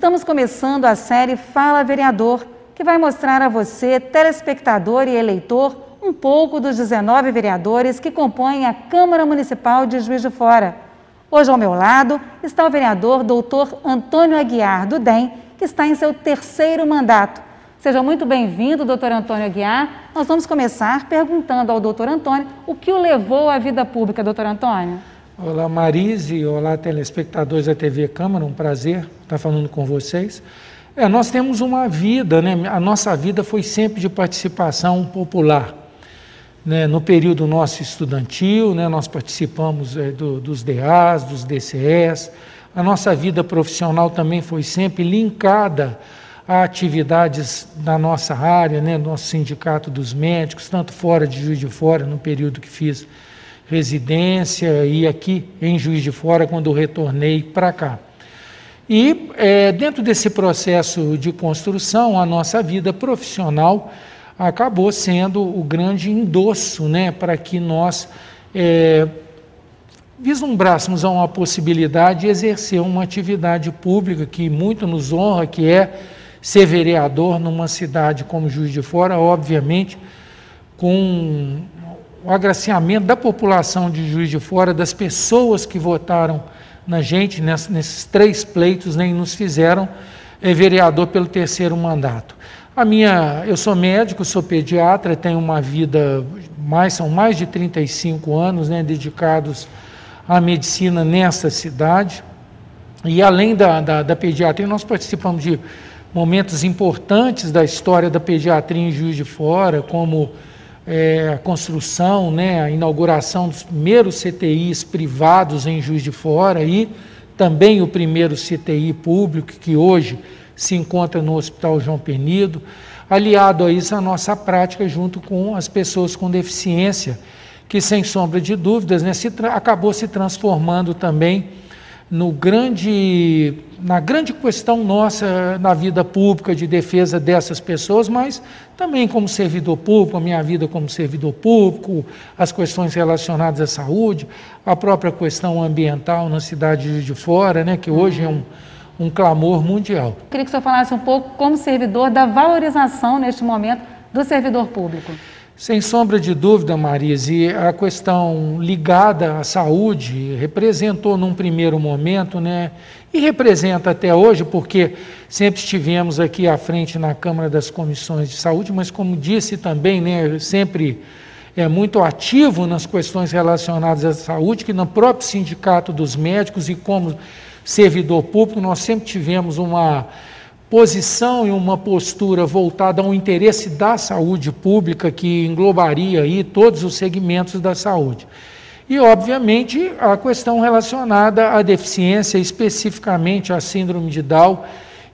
Estamos começando a série Fala Vereador, que vai mostrar a você, telespectador e eleitor, um pouco dos 19 vereadores que compõem a Câmara Municipal de Juiz de Fora. Hoje ao meu lado está o vereador doutor Antônio Aguiar, do DEM, que está em seu terceiro mandato. Seja muito bem-vindo, doutor Antônio Aguiar. Nós vamos começar perguntando ao doutor Antônio o que o levou à vida pública, doutor Antônio. Olá Marise, olá telespectadores da TV Câmara, um prazer estar falando com vocês. É, nós temos uma vida, né? a nossa vida foi sempre de participação popular. Né? No período nosso estudantil, né? nós participamos é, do, dos DAs, dos DCS, a nossa vida profissional também foi sempre linkada a atividades da nossa área, né? nosso sindicato dos médicos, tanto fora de Juiz de Fora, no período que fiz residência e aqui em Juiz de Fora quando retornei para cá. E é, dentro desse processo de construção, a nossa vida profissional acabou sendo o grande endosso né, para que nós é, vislumbrássemos uma possibilidade de exercer uma atividade pública que muito nos honra, que é ser vereador numa cidade como Juiz de Fora, obviamente, com o agraciamento da população de Juiz de Fora, das pessoas que votaram na gente nesses três pleitos, nem né, nos fizeram é, vereador pelo terceiro mandato. A minha, eu sou médico, sou pediatra, tenho uma vida mais são mais de 35 anos, né, dedicados à medicina nessa cidade. E além da, da, da pediatria, nós participamos de momentos importantes da história da pediatria em Juiz de Fora, como é, a construção, né, a inauguração dos primeiros CTIs privados em Juiz de Fora e também o primeiro CTI público, que hoje se encontra no Hospital João Penido, aliado a isso a nossa prática junto com as pessoas com deficiência, que sem sombra de dúvidas né, se acabou se transformando também no grande, na grande questão nossa na vida pública de defesa dessas pessoas, mas também como servidor público, a minha vida como servidor público, as questões relacionadas à saúde, a própria questão ambiental na cidade de fora, né, que hoje é um, um clamor mundial. Queria que o senhor falasse um pouco como servidor da valorização neste momento do servidor público. Sem sombra de dúvida, Marise, a questão ligada à saúde representou num primeiro momento, né, e representa até hoje, porque sempre estivemos aqui à frente na Câmara das Comissões de Saúde, mas como disse também, né, sempre é muito ativo nas questões relacionadas à saúde, que no próprio Sindicato dos Médicos e como servidor público, nós sempre tivemos uma posição e uma postura voltada ao interesse da saúde pública, que englobaria aí todos os segmentos da saúde. E, obviamente, a questão relacionada à deficiência, especificamente à síndrome de Down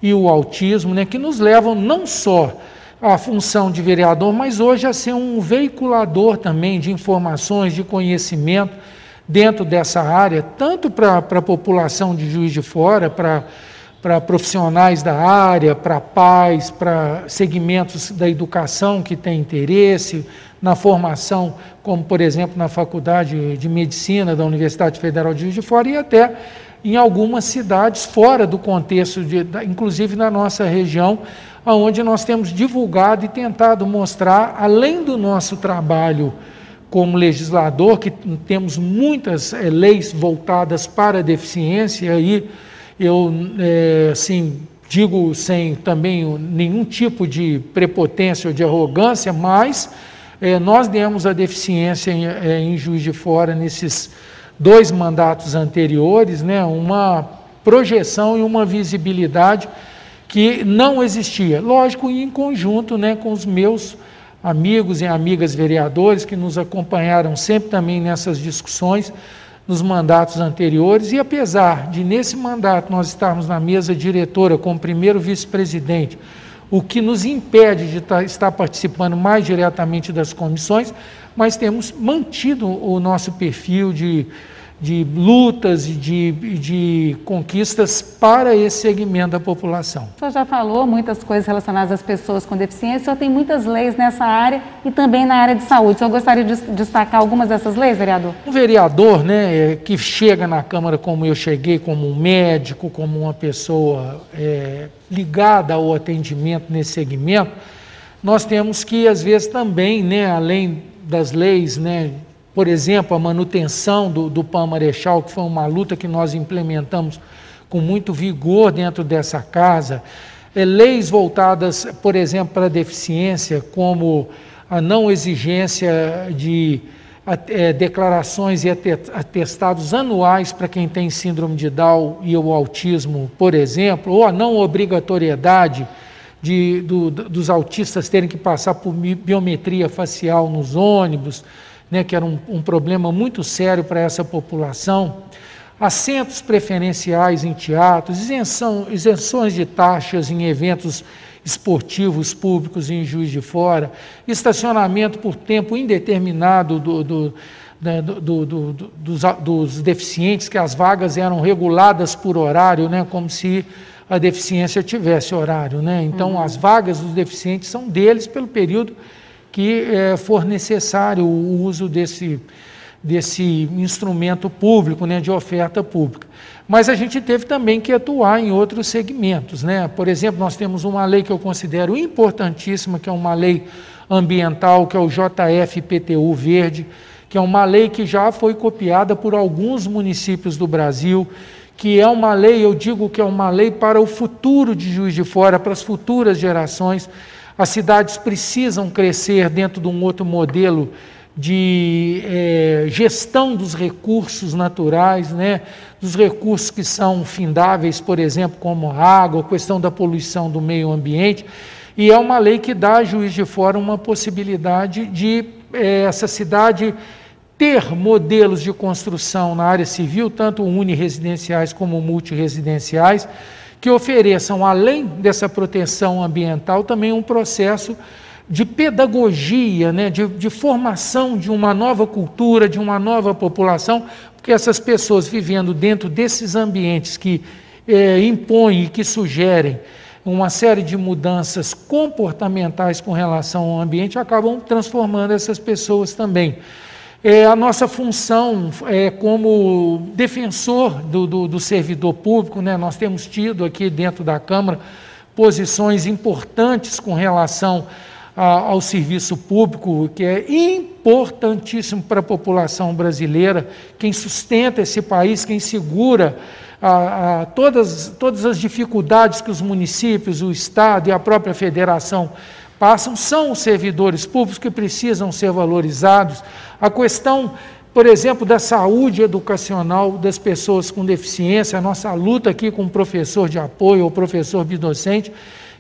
e o autismo, né, que nos levam não só à função de vereador, mas hoje a ser um veiculador também de informações, de conhecimento dentro dessa área, tanto para a população de Juiz de Fora, para para profissionais da área, para pais, para segmentos da educação que têm interesse, na formação, como por exemplo na Faculdade de Medicina da Universidade Federal de Juiz de Fora e até em algumas cidades fora do contexto, de, inclusive na nossa região, onde nós temos divulgado e tentado mostrar, além do nosso trabalho como legislador, que temos muitas é, leis voltadas para a deficiência e eu, é, assim, digo sem também nenhum tipo de prepotência ou de arrogância, mas é, nós demos a deficiência em, é, em Juiz de Fora nesses dois mandatos anteriores, né, uma projeção e uma visibilidade que não existia. Lógico, em conjunto né, com os meus amigos e amigas vereadores que nos acompanharam sempre também nessas discussões, nos mandatos anteriores, e apesar de nesse mandato nós estarmos na mesa diretora como primeiro vice-presidente, o que nos impede de tá, estar participando mais diretamente das comissões, mas temos mantido o nosso perfil de, de lutas e de, de, conquistas para esse segmento da população. O senhor já falou muitas coisas relacionadas às pessoas com deficiência, o senhor tem muitas leis nessa área e também na área de saúde. O senhor gostaria de destacar algumas dessas leis, vereador? Um vereador né, é, que chega na Câmara como eu cheguei, como um médico, como uma pessoa é, ligada ao atendimento nesse segmento, nós temos que, às vezes, também, né, além das leis né, por exemplo, a manutenção do, do PAN Marechal, que foi uma luta que nós implementamos com muito vigor dentro dessa casa, é, leis voltadas, por exemplo, para a deficiência, como a não exigência de é, declarações e atestados anuais para quem tem síndrome de Down e o autismo, por exemplo, ou a não obrigatoriedade de, do, dos autistas terem que passar por biometria facial nos ônibus, né, que era um, um problema muito sério para essa população, assentos preferenciais em teatros, isenção, isenções de taxas em eventos esportivos públicos em Juiz de Fora, estacionamento por tempo indeterminado do, do, né, do, dos, dos, deficientes, que as vagas eram reguladas por horário, né, como se a deficiência tivesse horário. Né? Então, uhum. as vagas dos deficientes são deles pelo período que é, for necessário o uso desse, desse instrumento público, né, de oferta pública. Mas a gente teve também que atuar em outros segmentos. Né? Por exemplo, nós temos uma lei que eu considero importantíssima, que é uma lei ambiental, que é o JFPTU Verde, que é uma lei que já foi copiada por alguns municípios do Brasil, que é uma lei, eu digo que é uma lei para o futuro de Juiz de Fora, para as futuras gerações, as cidades precisam crescer dentro de um outro modelo de é, gestão dos recursos naturais, né, dos recursos que são findáveis, por exemplo, como água, questão da poluição do meio ambiente, e é uma lei que dá a juiz de fora uma possibilidade de é, essa cidade ter modelos de construção na área civil, tanto uniresidenciais como multiresidenciais, que ofereçam, além dessa proteção ambiental, também um processo de pedagogia, né, de, de, formação de uma nova cultura, de uma nova população, porque essas pessoas vivendo dentro desses ambientes que é, impõem e que sugerem uma série de mudanças comportamentais com relação ao ambiente acabam transformando essas pessoas também é, a nossa função é, como defensor do, do, do servidor público, né, nós temos tido aqui dentro da Câmara posições importantes com relação a, ao serviço público, que é importantíssimo para a população brasileira, quem sustenta esse país, quem segura a, a, todas, todas as dificuldades que os municípios, o Estado e a própria federação passam são os servidores públicos que precisam ser valorizados. A questão, por exemplo, da saúde educacional das pessoas com deficiência, a nossa luta aqui com o professor de apoio, o professor bidocente,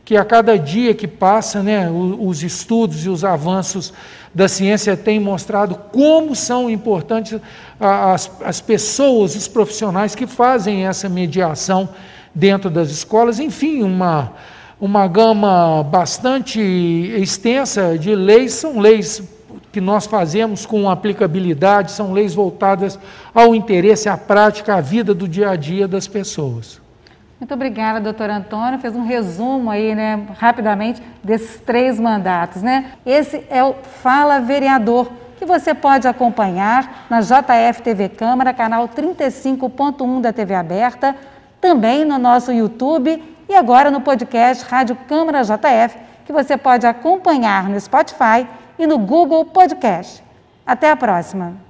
que a cada dia que passa, né, os estudos e os avanços da ciência têm mostrado como são importantes as, as pessoas, os profissionais que fazem essa mediação dentro das escolas. Enfim, uma uma gama bastante extensa de leis, são leis que nós fazemos com aplicabilidade, são leis voltadas ao interesse, à prática, à vida do dia a dia das pessoas. Muito obrigada, doutor Antônio. Fez um resumo aí, né, rapidamente, desses três mandatos, né? Esse é o Fala Vereador, que você pode acompanhar na JF TV Câmara, canal 35.1 da TV Aberta, também no nosso YouTube e agora no podcast Rádio Câmara JF, que você pode acompanhar no Spotify e no Google Podcast. Até a próxima!